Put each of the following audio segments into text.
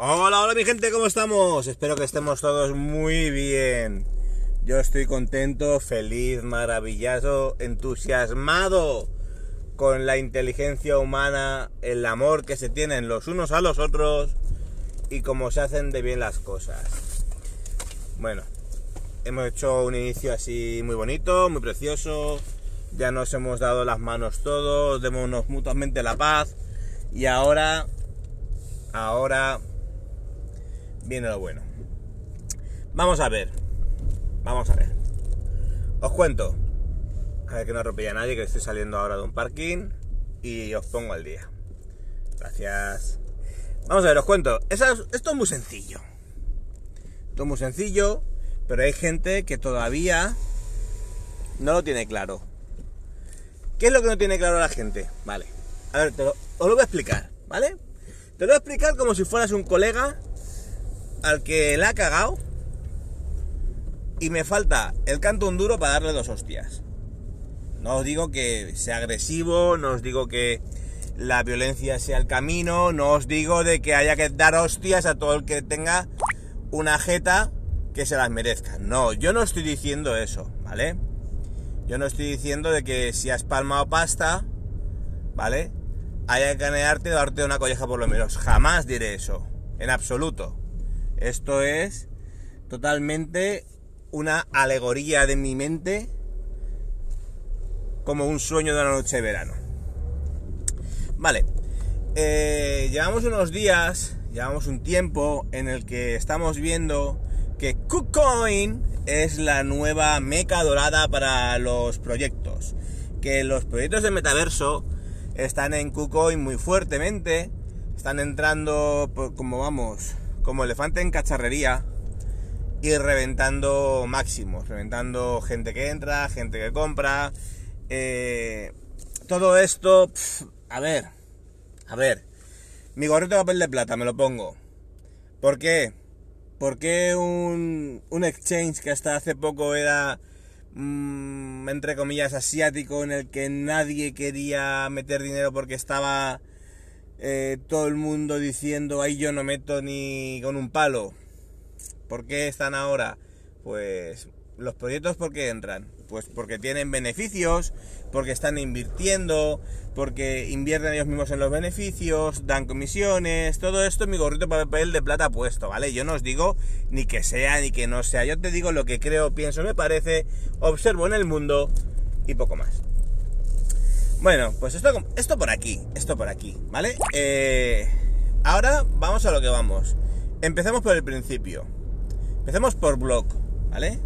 Hola, hola mi gente, ¿cómo estamos? Espero que estemos todos muy bien. Yo estoy contento, feliz, maravilloso, entusiasmado con la inteligencia humana, el amor que se tienen los unos a los otros y cómo se hacen de bien las cosas. Bueno, hemos hecho un inicio así muy bonito, muy precioso. Ya nos hemos dado las manos todos, démonos mutuamente la paz. Y ahora, ahora viene lo bueno. Vamos a ver. Vamos a ver. Os cuento. A ver que no atropella a nadie, que estoy saliendo ahora de un parking. Y os pongo al día. Gracias. Vamos a ver, os cuento. Esto es muy sencillo. Esto es muy sencillo. Pero hay gente que todavía no lo tiene claro. ¿Qué es lo que no tiene claro la gente? Vale. A ver, te lo, os lo voy a explicar, ¿vale? Te lo voy a explicar como si fueras un colega al que le ha cagado y me falta el canto un duro para darle dos hostias. No os digo que sea agresivo, no os digo que la violencia sea el camino, no os digo de que haya que dar hostias a todo el que tenga una jeta que se las merezca. No, yo no estoy diciendo eso, ¿vale? Yo no estoy diciendo de que si has palmado pasta, ¿vale? Haya que canearte darte una colleja por lo menos. Jamás diré eso, en absoluto. Esto es totalmente una alegoría de mi mente como un sueño de una noche de verano. Vale, eh, llevamos unos días, llevamos un tiempo en el que estamos viendo que KuCoin es la nueva meca dorada para los proyectos. Que los proyectos de metaverso están en KuCoin muy fuertemente, están entrando como vamos, como elefante en cacharrería y reventando máximos, reventando gente que entra, gente que compra. Eh, todo esto, a ver, a ver, mi gorrito de papel de plata me lo pongo. ¿Por qué? Porque un, un exchange que hasta hace poco era, mmm, entre comillas, asiático, en el que nadie quería meter dinero porque estaba eh, todo el mundo diciendo, ahí yo no meto ni con un palo. ¿Por qué están ahora? Pues los proyectos, ¿por qué entran? Pues porque tienen beneficios, porque están invirtiendo, porque invierten ellos mismos en los beneficios, dan comisiones, todo esto mi gorrito papel de plata puesto, ¿vale? Yo no os digo ni que sea ni que no sea, yo te digo lo que creo, pienso, me parece, observo en el mundo y poco más. Bueno, pues esto, esto por aquí, esto por aquí, ¿vale? Eh, ahora vamos a lo que vamos. Empecemos por el principio. Empecemos por blog, ¿vale?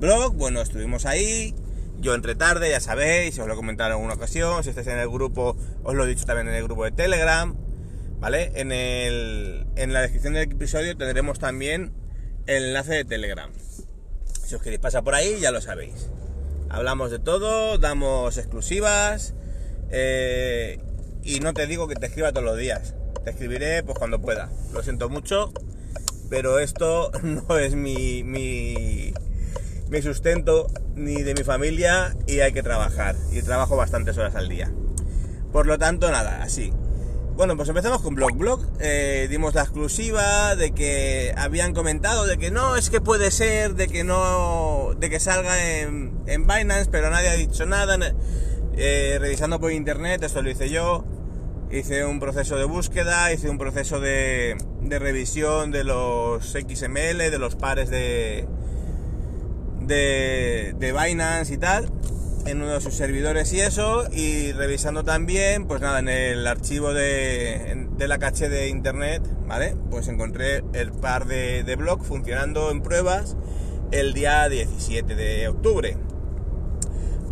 Blog, bueno, estuvimos ahí. Yo entré tarde, ya sabéis, os lo he comentado en alguna ocasión. Si estáis en el grupo, os lo he dicho también en el grupo de Telegram, ¿vale? En, el, en la descripción del episodio tendremos también el enlace de Telegram. Si os queréis pasar por ahí, ya lo sabéis. Hablamos de todo, damos exclusivas, eh, y no te digo que te escriba todos los días. Te escribiré pues cuando pueda. Lo siento mucho, pero esto no es mi, mi, mi sustento ni de mi familia y hay que trabajar. Y trabajo bastantes horas al día. Por lo tanto, nada, así. Bueno, pues empezamos con Blog Blog. Eh, dimos la exclusiva de que habían comentado de que no, es que puede ser, de que no, de que salga en, en Binance, pero nadie ha dicho nada. Eh, revisando por internet, esto lo hice yo, hice un proceso de búsqueda, hice un proceso de, revisión de los XML, de los pares de, de, de, Binance y tal, en uno de sus servidores y eso, y revisando también, pues nada, en el archivo de, de la caché de internet, ¿vale? Pues encontré el par de, de blog funcionando en pruebas el día 17 de octubre.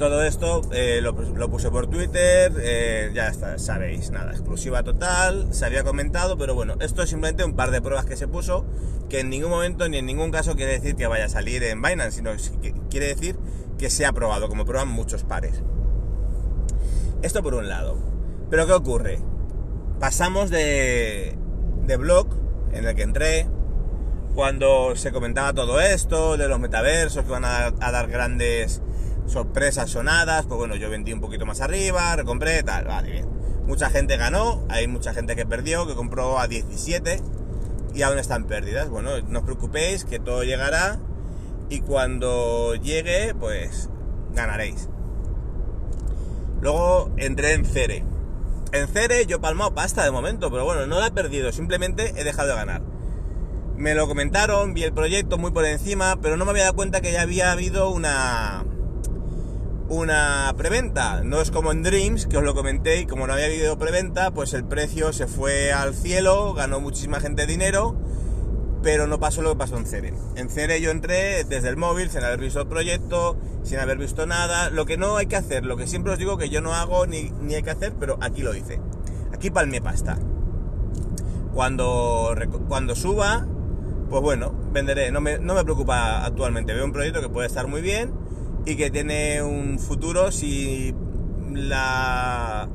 Todo esto eh, lo, puse por Twitter, eh, ya está, sabéis, nada, exclusiva total, se había comentado, pero bueno, esto es simplemente un par de pruebas que se puso, que en ningún momento ni en ningún caso quiere decir que vaya a salir en Binance, sino que quiere decir que se ha probado, como prueban muchos pares. Esto por un lado. Pero ¿qué ocurre? Pasamos de, de blog en el que entré, cuando se comentaba todo esto, de los metaversos que van a dar grandes sorpresas sonadas, pues bueno, yo vendí un poquito más arriba, recompré, tal, vale, bien. Mucha gente ganó, hay mucha gente que perdió, que compró a 17 y aún están pérdidas. Bueno, no os preocupéis, que todo llegará y cuando llegue, pues ganaréis. Luego entré en Cere. En Cere yo he palmado pasta de momento, pero bueno, no la he perdido, simplemente he dejado de ganar. Me lo comentaron, vi el proyecto muy por encima, pero no me había dado cuenta que ya había habido una, una preventa. No es como en Dreams, que os lo comenté, y como no había habido preventa, pues el precio se fue al cielo, ganó muchísima gente dinero, pero no pasó lo que pasó en Cere. En Cere yo entré desde el móvil, sin haber visto el proyecto, sin haber visto nada. Lo que no hay que hacer, lo que siempre os digo que yo no hago ni, ni hay que hacer, pero aquí lo hice. Aquí palmé pasta. Cuando, cuando suba, pues bueno, venderé. No me, no me preocupa actualmente. Veo un proyecto que puede estar muy bien y que tiene un futuro si la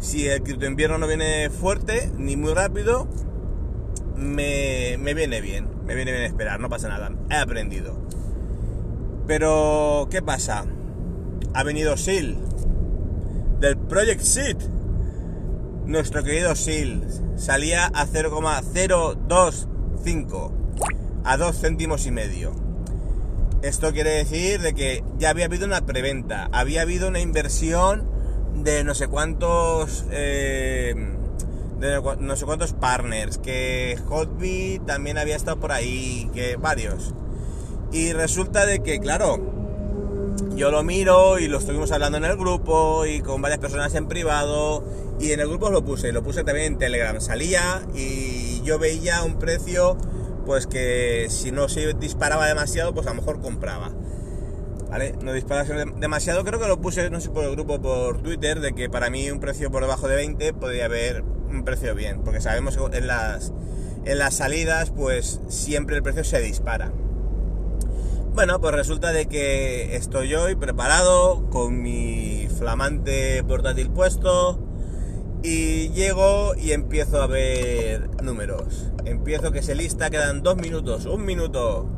si el cripto invierno no viene fuerte ni muy rápido me, me, viene bien me viene bien esperar no pasa nada he aprendido. Pero qué pasa ha venido SEAL del Project Seed. Nuestro querido SEAL salía a 0,025 a 2 céntimos y medio esto quiere decir de que ya había habido una preventa, había habido una inversión de no sé cuántos, eh, de no sé cuántos partners, que Hotbit también había estado por ahí, que varios. Y resulta de que, claro, yo lo miro y lo estuvimos hablando en el grupo y con varias personas en privado y en el grupo lo puse, lo puse también en Telegram, salía y yo veía un precio pues que si no se disparaba demasiado, pues a lo mejor compraba. ¿Vale? No disparase demasiado, creo que lo puse, no sé, por el grupo por Twitter, de que para mí un precio por debajo de 20 podría haber un precio bien, porque sabemos que en las, en las salidas, pues siempre el precio se dispara. Bueno, pues resulta de que estoy hoy preparado con mi flamante portátil puesto, y llego y empiezo a ver números. Empiezo que se lista, quedan dos minutos, un minuto.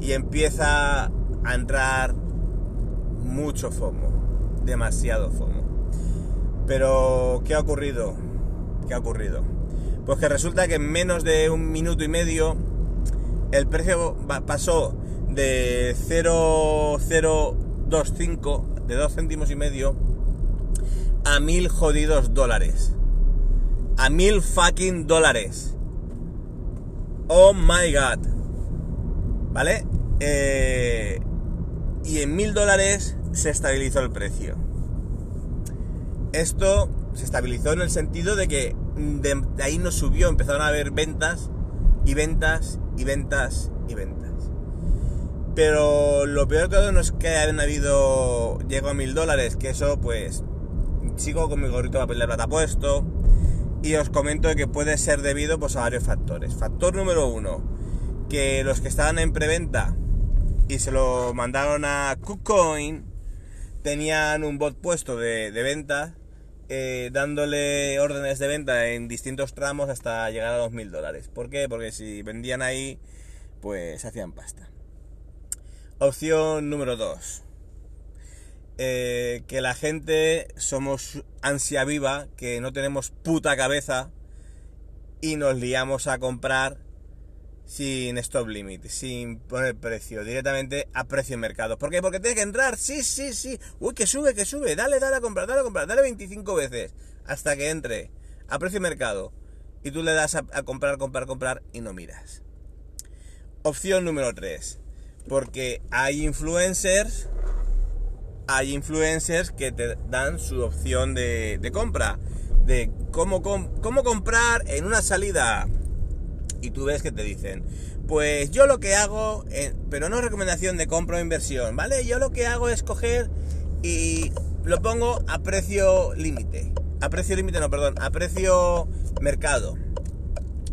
Y empieza a entrar mucho FOMO. Demasiado FOMO. Pero, ¿qué ha ocurrido? ¿Qué ha ocurrido? Pues que resulta que en menos de un minuto y medio el precio pasó de 0,025, de 2 céntimos y medio, a mil jodidos dólares. A mil fucking dólares. Oh my god. ¿Vale? Eh, y en mil dólares se estabilizó el precio. Esto se estabilizó en el sentido de que de, ahí no subió, empezaron a haber ventas y ventas y ventas y ventas. Pero lo peor de todo no es que hayan habido, llegó a mil dólares, que eso pues sigo con mi gorrito de papel de plata puesto y os comento que puede ser debido pues, a varios factores. Factor número uno, que los que estaban en preventa y se lo mandaron a KuCoin tenían un bot puesto de, venta eh, dándole órdenes de venta en distintos tramos hasta llegar a 2.000 dólares. ¿Por qué? Porque si vendían ahí, pues hacían pasta. Opción número 2 eh, que la gente somos ansia viva, que no tenemos puta cabeza y nos liamos a comprar sin stop limit, sin poner precio, directamente a precio de mercado. ¿Por qué? Porque tiene que entrar, sí, sí, sí. Uy, que sube, que sube, dale, dale a comprar, dale a comprar, dale 25 veces hasta que entre a precio de mercado. Y tú le das a, a comprar, comprar, comprar y no miras. Opción número 3. Porque hay influencers hay influencers que te dan su opción de, compra, de cómo, cómo comprar en una salida. Y tú ves que te dicen, pues yo lo que hago, pero no recomendación de compra o inversión, ¿vale? Yo lo que hago es coger y lo pongo a precio límite. A precio límite, no, perdón, a precio mercado.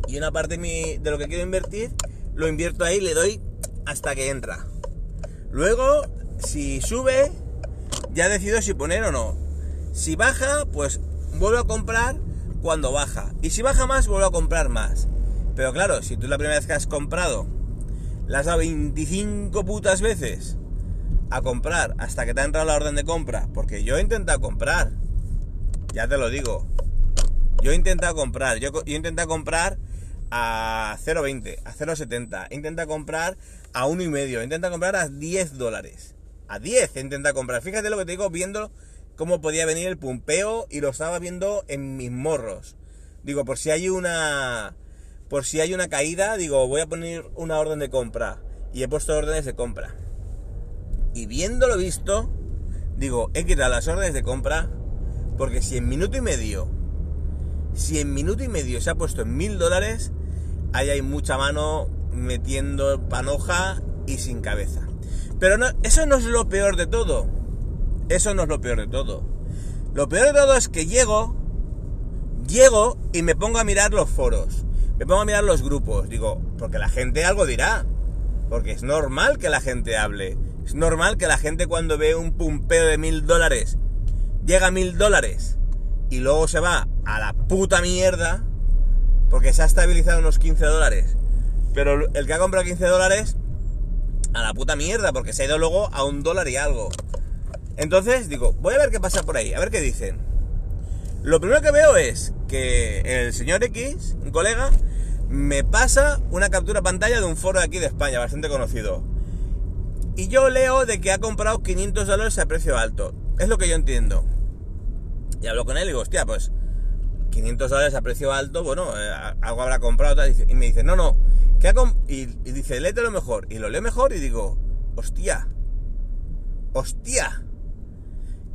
Y una parte de lo que quiero invertir lo invierto ahí, le doy hasta que entra. Luego, si sube, ya decido si poner o no. Si baja, pues vuelvo a comprar cuando baja. Y si baja más, vuelvo a comprar más. Pero claro, si tú la primera vez que has comprado, la has dado 25 putas veces a comprar hasta que te ha entrado la orden de compra. Porque yo he intentado comprar. Ya te lo digo. Yo he intentado comprar. Yo, he intentado comprar a 0,20, a 0,70. Intenta comprar a 1,5. Intenta comprar a 10 dólares. A 10 intenta comprar. Fíjate lo que te digo viendo cómo podía venir el pumpeo y lo estaba viendo en mis morros. Digo, por si hay una... Por si hay una caída, digo, voy a poner una orden de compra. Y he puesto órdenes de compra. Y viéndolo visto, digo, he quitado las órdenes de compra porque si en minuto y medio, si en minuto y medio se ha puesto en mil dólares, ahí hay mucha mano metiendo panoja y sin cabeza. Pero no, eso no es lo peor de todo. Eso no es lo peor de todo. Lo peor de todo es que llego, llego y me pongo a mirar los foros. Me pongo a mirar los grupos. Digo, porque la gente algo dirá. Porque es normal que la gente hable. Es normal que la gente cuando ve un pumpeo de mil dólares, llega a mil dólares y luego se va a la puta mierda porque se ha estabilizado unos 15 dólares. Pero el que ha comprado 15 dólares, a la puta mierda, porque se ha ido luego a un dólar y algo. Entonces digo, voy a ver qué pasa por ahí, a ver qué dicen. Lo primero que veo es que el señor X, un colega, me pasa una captura pantalla de un foro de aquí de España, bastante conocido. Y yo leo de que ha comprado 500 dólares a precio alto. Es lo que yo entiendo. Y hablo con él y digo, hostia, pues 500 dólares a precio alto, bueno, eh, algo habrá comprado. Y me dice, no, no. ¿qué ha y, y dice, léete lo mejor. Y lo leo mejor y digo, hostia, hostia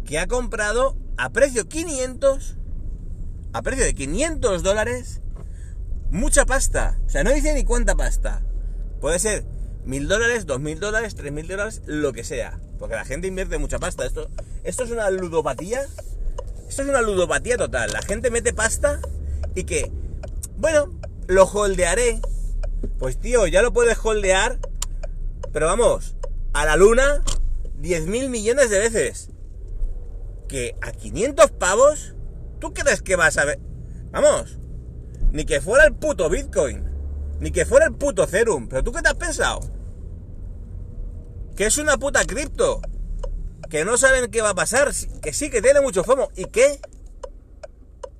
que ha comprado a precio 500, a precio de 500 dólares, mucha pasta. O sea, no dice ni cuánta pasta. Puede ser mil dólares, dos mil dólares, tres mil dólares, lo que sea. Porque la gente invierte mucha pasta. Esto, esto es una ludopatía. Esto es una ludopatía total. La gente mete pasta y que, bueno, lo holdearé. Pues tío, ya lo puedes holdear. Pero vamos, a la luna, 10 mil millones de veces que a 500 pavos, ¿tú crees que vas a ver? Vamos, ni que fuera el puto Bitcoin, ni que fuera el puto Ethereum, pero ¿tú qué te has pensado? Que es una puta cripto, que no saben qué va a pasar, que sí, que tiene mucho FOMO, ¿y qué?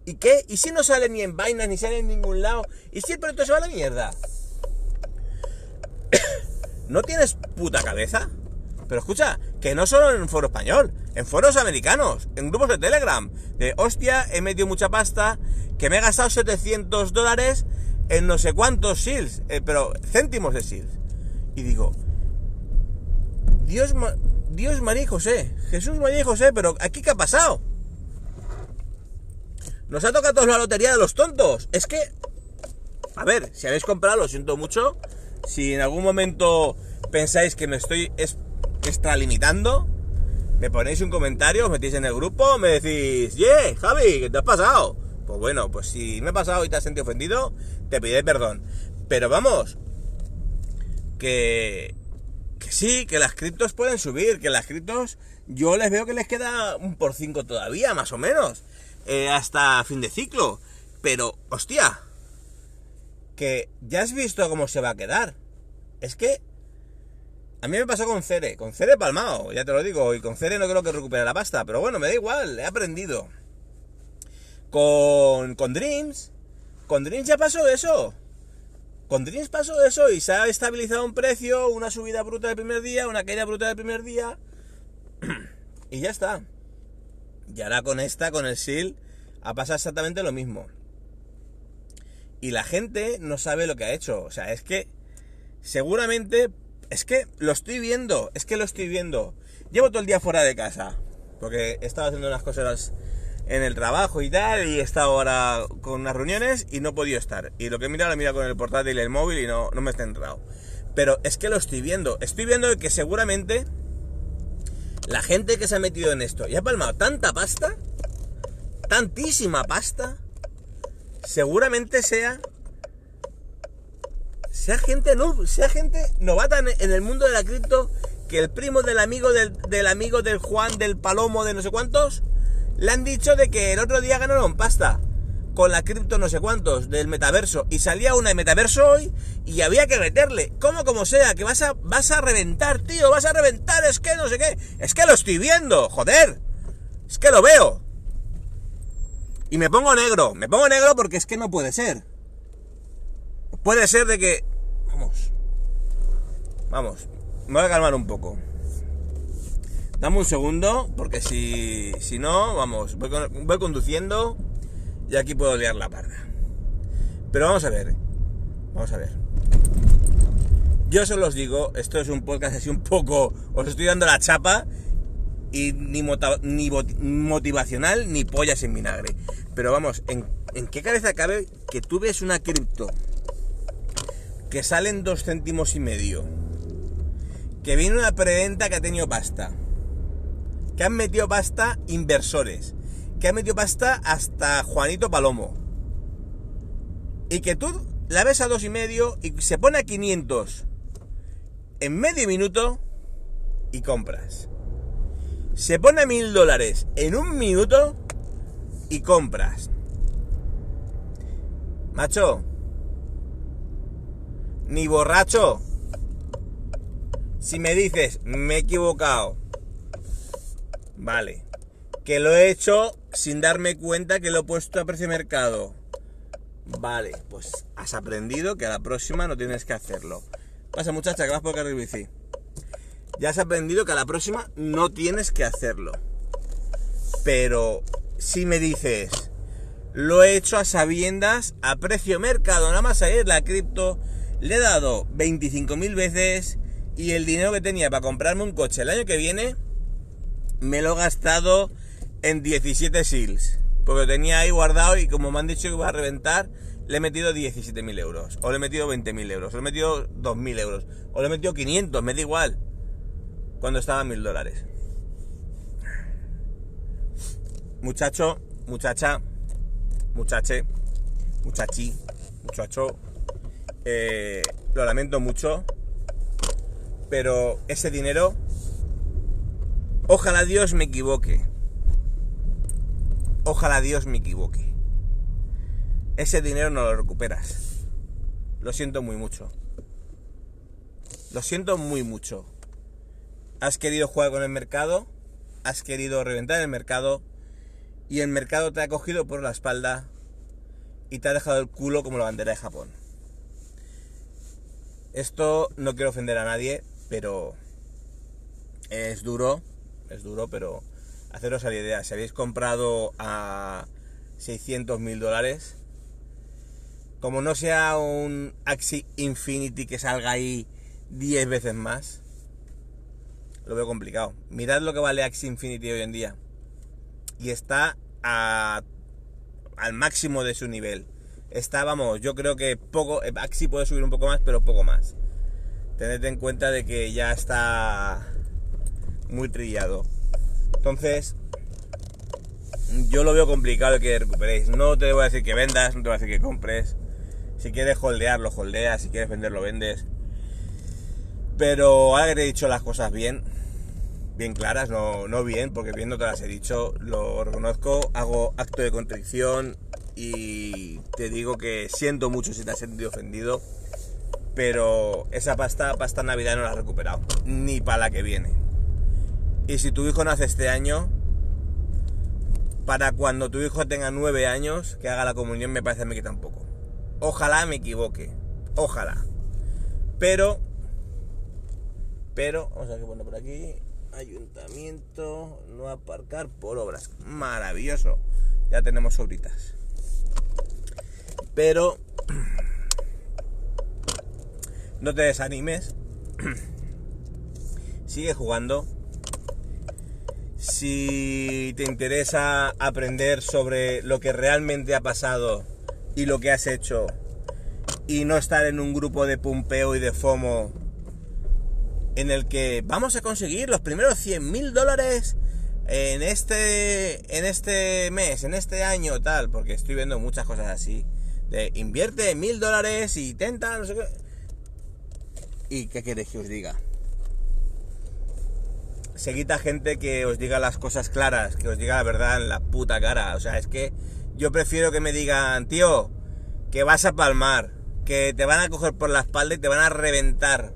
¿Y qué? ¿Y si no sale ni en Binance, ni sale en ningún lado? ¿Y si el proyecto se va a la mierda? ¿No tienes puta cabeza? Pero escucha, que no solo en foro español, en foros americanos, en grupos de Telegram, de hostia, he metido mucha pasta, que me he gastado 700 dólares en no sé cuántos SEALs, eh, pero céntimos de SEALs. Y digo, Dios, Dios María y José, Jesús María y José, pero ¿aquí qué ha pasado? Nos ha tocado la lotería de los tontos. Es que, a ver, si habéis comprado, lo siento mucho. Si en algún momento pensáis que me estoy extralimitando, me ponéis un comentario, os metéis en el grupo, me decís, ¡Yeah, Javi, ¿qué te has pasado? Pues bueno, pues si me he pasado y te has sentido ofendido, te pediré perdón. Pero vamos, que, que sí, que las criptos pueden subir, que las criptos yo les veo que les queda un por cinco todavía, más o menos, eh, hasta fin de ciclo. Pero, hostia, que ya has visto cómo se va a quedar. Es que a mí me pasó con Cere, con Cere palmado, ya te lo digo, y con Cere no creo que recupere la pasta, pero bueno, me da igual, he aprendido. Con, con Dreams, con Dreams ya pasó eso. Con Dreams pasó eso y se ha estabilizado un precio, una subida bruta del primer día, una caída bruta del primer día. y ya está. Y ahora con esta, con el SEAL, ha pasado exactamente lo mismo. Y la gente no sabe lo que ha hecho. O sea, es que seguramente es que lo estoy viendo, es que lo estoy viendo. Llevo todo el día fuera de casa, porque he estado haciendo unas cosas en el trabajo y tal, y he estado ahora con unas reuniones y no podido estar. Y lo que he mirado, lo he mirado con el portátil y el móvil y no, no me he centrado. Pero es que lo estoy viendo, estoy viendo que seguramente la gente que se ha metido en esto y ha palmado tanta pasta, tantísima pasta, seguramente sea sea gente no, sea gente novata en, el mundo de la cripto que el primo del amigo del, del, amigo del Juan del Palomo de no sé cuántos le han dicho de que el otro día ganaron pasta con la cripto no sé cuántos del metaverso y salía una de metaverso hoy y había que meterle, como como sea, que vas a, vas a reventar, tío, vas a reventar, es que no sé qué, es que lo estoy viendo, joder, es que lo veo. Y me pongo negro, me pongo negro porque es que no puede ser. Puede ser de que... Vamos. Vamos, me voy a calmar un poco. Dame un segundo, porque si, si no, vamos, voy, conduciendo y aquí puedo liar la parda. Pero vamos a ver, vamos a ver. Yo solo os digo, esto es un podcast así un poco, os estoy dando la chapa y ni, ni motivacional ni pollas en vinagre. Pero vamos, ¿en, ¿en, qué cabeza cabe que tú ves una cripto que salen dos céntimos y medio? Que viene una preventa que ha tenido pasta. Que han metido pasta inversores que ha metido pasta hasta Juanito Palomo. Y que tú la ves a dos y medio y se pone a 500 en medio minuto y compras. Se pone a mil dólares en un minuto y compras. Macho, ni borracho. Si me dices, me he equivocado, vale, que lo he hecho sin darme cuenta que lo he puesto a precio mercado. Vale, pues has aprendido que a la próxima no tienes que hacerlo. Pasa muchacha, que vas por carril bici. Ya has aprendido que a la próxima no tienes que hacerlo. Pero si me dices, lo he hecho a sabiendas, a precio mercado, nada más ayer la cripto, le he dado 25.000 veces y el dinero que tenía para comprarme un coche el año que viene, me lo he gastado en 17 SEALs. Porque lo tenía ahí guardado y como me han dicho que iba a reventar, le he metido 17.000 euros. O le he metido 20.000 euros. O le he metido 2.000 euros. O le he metido 500, me da igual. Cuando estaba a 1.000 dólares. Muchacho, muchacha, muchache, muchachi, muchacho. Eh, lo lamento mucho. Pero ese dinero, ojalá Dios me equivoque Ojalá Dios me equivoque. Ese dinero no lo recuperas. Lo siento muy mucho. Lo siento muy mucho. Has querido jugar con el mercado, has querido reventar el mercado y el mercado te ha cogido por la espalda y te ha dejado el culo como la bandera de Japón. Esto no quiero ofender a nadie, pero es duro, es duro, pero haceros a la idea, si habéis comprado a 600 mil dólares, como no sea un Axi Infinity que salga ahí 10 veces más, lo veo complicado. Mirad lo que vale Axi Infinity hoy en día. Y está a, al máximo de su nivel. Está, vamos, yo creo que poco, Axi puede subir un poco más, pero poco más. Tened en cuenta de que ya está muy trillado. Entonces, yo lo veo complicado que recuperéis. No te voy a decir que vendas, no te voy a decir que compres. Si quieres holdear, lo holdeas. Si quieres vender, lo vendes. Pero ahora he dicho las cosas bien, bien claras, no, no bien, porque bien no te las he dicho, lo reconozco, hago acto de contrición y te digo que siento mucho si te has sentido ofendido, pero esa pasta, pasta Navidad no la he recuperado, ni para la que viene. Y si tu hijo nace este año, para cuando tu hijo tenga nueve años, que haga la comunión, me parece a mí que tampoco. Ojalá me equivoque. Ojalá. Pero, pero, vamos a ver qué pone por aquí. Ayuntamiento, no aparcar por obras. Maravilloso. Ya tenemos sobritas. Pero, no te desanimes. Sigue jugando si te interesa aprender sobre lo que realmente ha pasado y lo que has hecho y no estar en un grupo de pumpeo y de FOMO en el que vamos a conseguir los primeros 100 mil dólares en este, en este mes, en este año, tal, porque estoy viendo muchas cosas así. De invierte mil dólares y tenta, no sé qué. ¿Y qué queréis que os diga? Seguid a gente que os diga las cosas claras, que os diga la verdad en la puta cara. O sea, es que yo prefiero que me digan, tío, que vas a palmar, que te van a coger por la espalda y te van a reventar.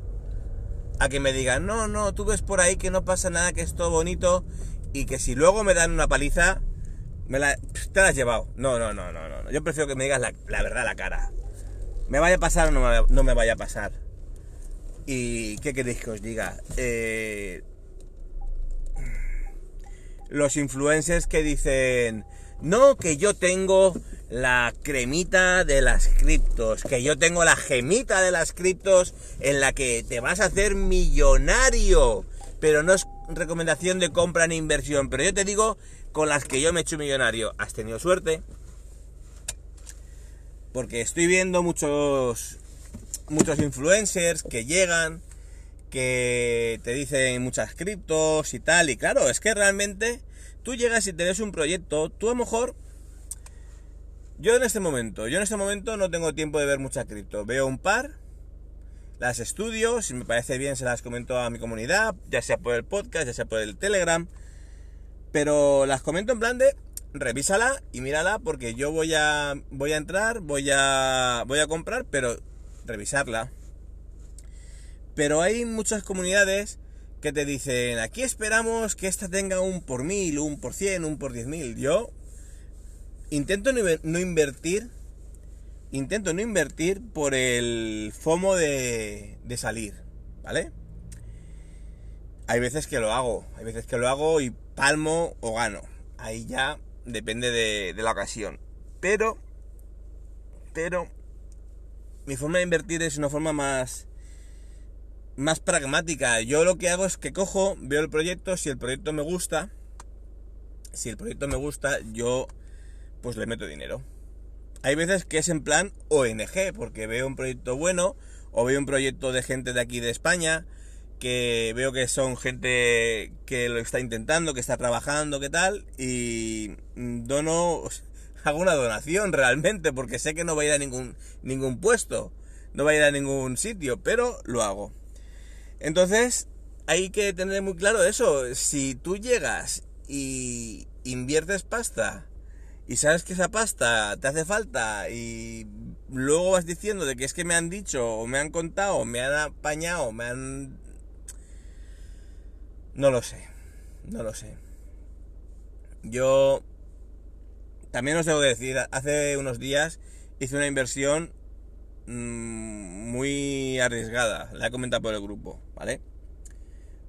A que me digan, no, no, tú ves por ahí que no pasa nada, que es todo bonito y que si luego me dan una paliza, me la, te la has llevado. No, no, no, no, no. Yo prefiero que me digas la, verdad a la cara. ¿Me vaya a pasar o no me, no me vaya a pasar? ¿Y qué queréis que os diga? Eh, los influencers que dicen, no, que yo tengo la cremita de las criptos, que yo tengo la gemita de las criptos en la que te vas a hacer millonario, pero no es recomendación de compra ni inversión, pero yo te digo con las que yo me he hecho millonario. ¿Has tenido suerte? Porque estoy viendo muchos muchos influencers que llegan, que te dicen muchas criptos y tal, y claro, es que realmente tú llegas y tienes un proyecto, tú a lo mejor yo en este momento, yo en este momento no tengo tiempo de ver mucha cripto. Veo un par, las estudio, si me parece bien se las comento a mi comunidad, ya sea por el podcast, ya sea por el Telegram. Pero las comento en plan de revísala y mírala porque yo voy a voy a entrar, voy a voy a comprar, pero revisarla. Pero hay muchas comunidades que te dicen, aquí esperamos que esta tenga un por mil, un por cien, un por diez mil. Yo intento no invertir, intento no invertir por el FOMO de, de salir, ¿vale? Hay veces que lo hago, hay veces que lo hago y palmo o gano. Ahí ya depende de, de la ocasión. Pero, pero, mi forma de invertir es una forma más, más pragmática. Yo lo que hago es que cojo, veo el proyecto, si el proyecto me gusta, si el proyecto me gusta, yo pues le meto dinero. Hay veces que es en plan ONG, porque veo un proyecto bueno, o veo un proyecto de gente de aquí de España, que veo que son gente que lo está intentando, que está trabajando, que tal, y dono, hago una donación realmente, porque sé que no va a ir a ningún, ningún puesto, no va a ir a ningún sitio, pero lo hago. Entonces, hay que tener muy claro eso, si tú llegas y inviertes pasta, y sabes que esa pasta te hace falta y luego vas diciendo de que es que me han dicho o me han contado o me han apañado me han... No lo sé, no lo sé. Yo también os debo decir, hace unos días hice una inversión mm, muy arriesgada, la he comentado por el grupo, ¿vale?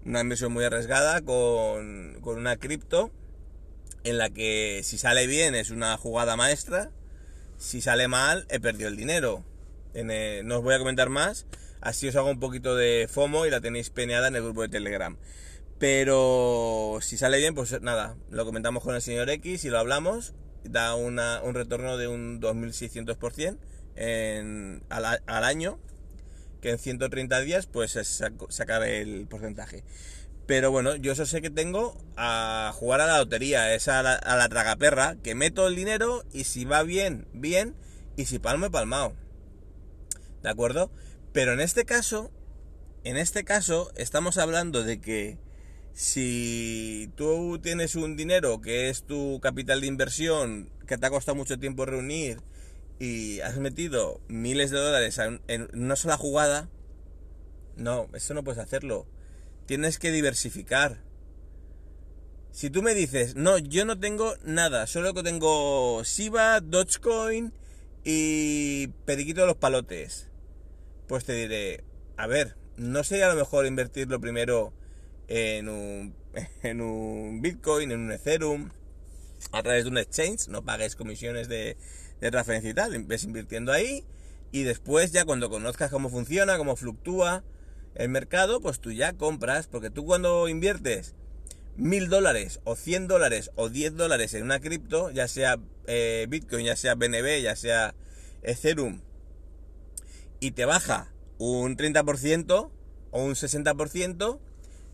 Una inversión muy arriesgada con, con una cripto en la que si sale bien es una jugada maestra, si sale mal he perdido el dinero. no os voy a comentar más, así os hago un poquito de FOMO y la tenéis peneada en el grupo de Telegram. Pero si sale bien, pues nada, lo comentamos con el señor X y lo hablamos. Da un retorno de un 2600% en, al, año, que en 130 días pues se saca el porcentaje. Pero bueno, yo eso sé que tengo a jugar a la lotería, es a la, tragaperra, que meto el dinero y si va bien, bien, y si palmo, he palmado. ¿De acuerdo? Pero en este caso, en este caso, estamos hablando de que si tú tienes un dinero que es tu capital de inversión, que te ha costado mucho tiempo reunir, y has metido miles de dólares en una sola jugada, no, eso no puedes hacerlo tienes que diversificar. Si tú me dices, no, yo no tengo nada, solo que tengo Shiba, Dogecoin y Periquito de los Palotes, pues te diré, a ver, no sería a lo mejor invertirlo primero en un, en un Bitcoin, en un Ethereum, a través de un exchange, no pagues comisiones de, de transferencia y tal, ves invirtiendo ahí y después ya cuando conozcas cómo funciona, cómo fluctúa, el mercado, pues tú ya compras, porque tú cuando inviertes mil dólares o 100 dólares o 10 dólares en una cripto, ya sea eh, Bitcoin, ya sea BNB, ya sea Ethereum, y te baja un 30%, o un 60%,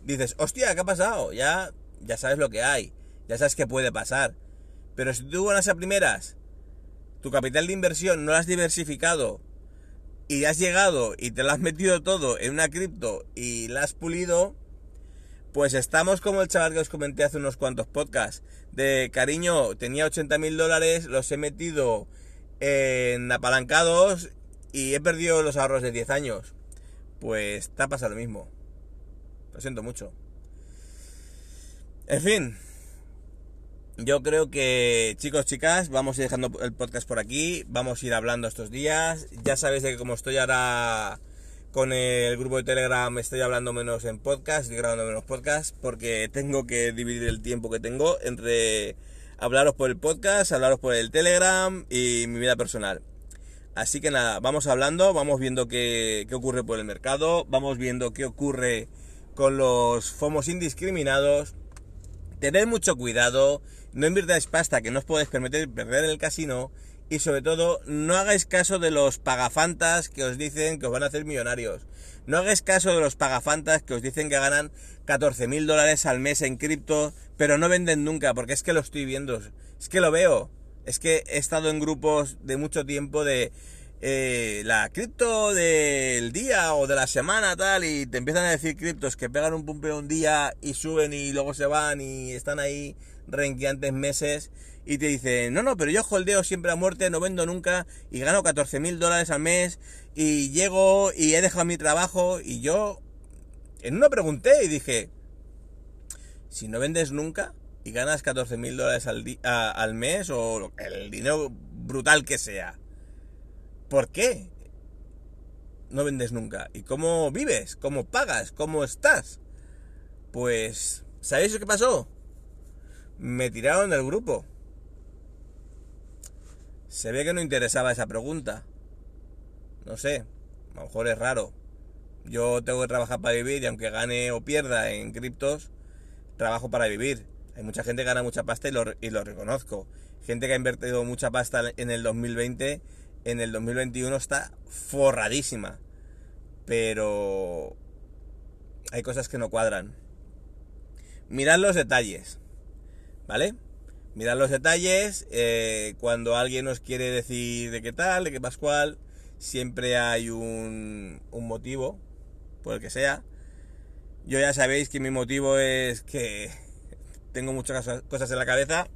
dices, hostia, ¿qué ha pasado? Ya, ya sabes lo que hay, ya sabes qué puede pasar. Pero si tú ganas a primeras, tu capital de inversión no lo has diversificado y has llegado y te lo has metido todo en una cripto y la has pulido, pues estamos como el chaval que os comenté hace unos cuantos podcasts. De cariño, tenía 80 mil dólares, los he metido en apalancados y he perdido los ahorros de 10 años. Pues te ha pasado lo mismo. Lo siento mucho. En fin, yo creo que, chicos, chicas, vamos a ir dejando el podcast por aquí. Vamos a ir hablando estos días. Ya sabéis que como estoy ahora con el grupo de Telegram, estoy hablando menos en podcast, estoy grabando menos podcast, porque tengo que dividir el tiempo que tengo entre hablaros por el podcast, hablaros por el Telegram y mi vida personal. Así que nada, vamos hablando, vamos viendo qué, qué ocurre por el mercado, vamos viendo qué ocurre con los FOMOS indiscriminados. Tened mucho cuidado no invirtáis pasta que no os podéis permitir perder en el casino y sobre todo no hagáis caso de los pagafantas que os dicen que os van a hacer millonarios. No hagáis caso de los pagafantas que os dicen que ganan 14 mil dólares al mes en cripto, pero no venden nunca, porque es que lo estoy viendo, es que lo veo. Es que he estado en grupos de mucho tiempo de eh, la cripto del día o de la semana tal y te empiezan a decir criptos que pegan un pumpeo un día y suben y luego se van y están ahí renqueantes meses y te dice, no, no, pero yo holdeo siempre a muerte, no vendo nunca y gano 14 mil dólares al mes y llego y he dejado mi trabajo y yo en uno pregunté y dije, si no vendes nunca y ganas 14 mil dólares al, al mes o el dinero brutal que sea, ¿por qué? No vendes nunca. ¿Y cómo vives? ¿Cómo pagas? ¿Cómo estás? Pues, ¿sabéis que pasó? me tiraron del grupo. Se ve que no interesaba esa pregunta. No sé, a lo mejor es raro. Yo tengo que trabajar para vivir y aunque gane o pierda en criptos, trabajo para vivir. Hay mucha gente que gana mucha pasta y lo, y lo reconozco. Gente que ha invertido mucha pasta en el 2020, en el 2021 está forradísima. Pero hay cosas que no cuadran. Mirad los detalles. ¿vale? Mirad los detalles, eh, cuando alguien nos quiere decir de qué tal, de qué pascual, siempre hay un, un motivo, por el que sea. Yo ya sabéis que mi motivo es que tengo muchas cosas en la cabeza.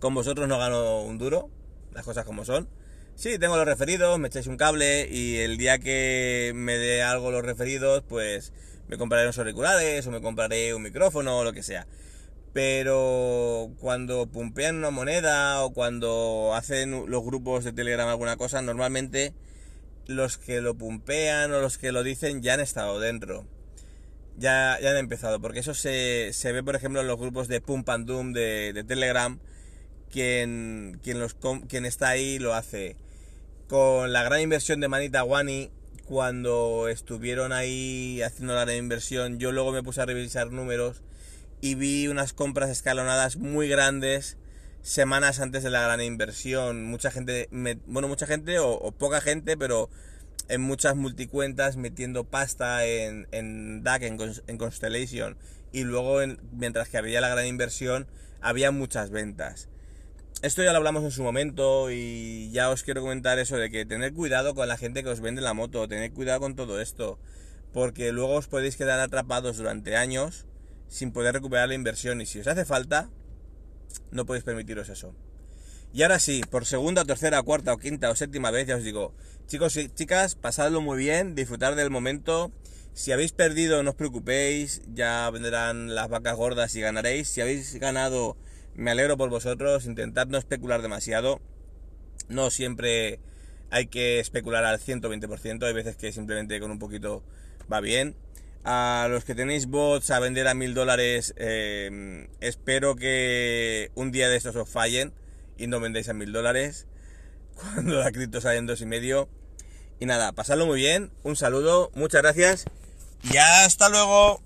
Con vosotros no gano un duro, las cosas como son. Sí, tengo los referidos, me echáis un cable y el día que me dé algo los referidos, pues me compraré unos auriculares o me compraré un micrófono o lo que sea pero cuando pumpean una moneda o cuando hacen los grupos de Telegram alguna cosa, normalmente los que lo pumpean o los que lo dicen ya han estado dentro. Ya, ya han empezado, porque eso se, ve, por ejemplo, en los grupos de Pump and Doom de, Telegram. Quien, quien, los, quien está ahí lo hace. Con la gran inversión de Manita Wani, cuando estuvieron ahí haciendo la gran inversión, yo luego me puse a revisar números y vi unas compras escalonadas muy grandes semanas antes de la gran inversión. Mucha gente, bueno, mucha gente o, poca gente, pero en muchas multicuentas metiendo pasta en, en DAC, en, Constellation. Y luego, mientras que había la gran inversión, había muchas ventas. Esto ya lo hablamos en su momento y ya os quiero comentar eso de que tener cuidado con la gente que os vende la moto, tener cuidado con todo esto, porque luego os podéis quedar atrapados durante años sin poder recuperar la inversión y si os hace falta, no podéis permitiros eso. Y ahora sí, por segunda, tercera, cuarta o quinta o séptima vez ya os digo, chicos y chicas, pasadlo muy bien, disfrutar del momento. Si habéis perdido, no os preocupéis, ya vendrán las vacas gordas y ganaréis. Si habéis ganado, me alegro por vosotros, intentad no especular demasiado. No siempre hay que especular al 120%, hay veces que simplemente con un poquito va bien a los que tenéis bots a vender a mil dólares, eh, espero que un día de estos os fallen y no vendéis a mil dólares cuando la cripto sale en dos y medio. Y nada, pasadlo muy bien, un saludo, muchas gracias y hasta luego.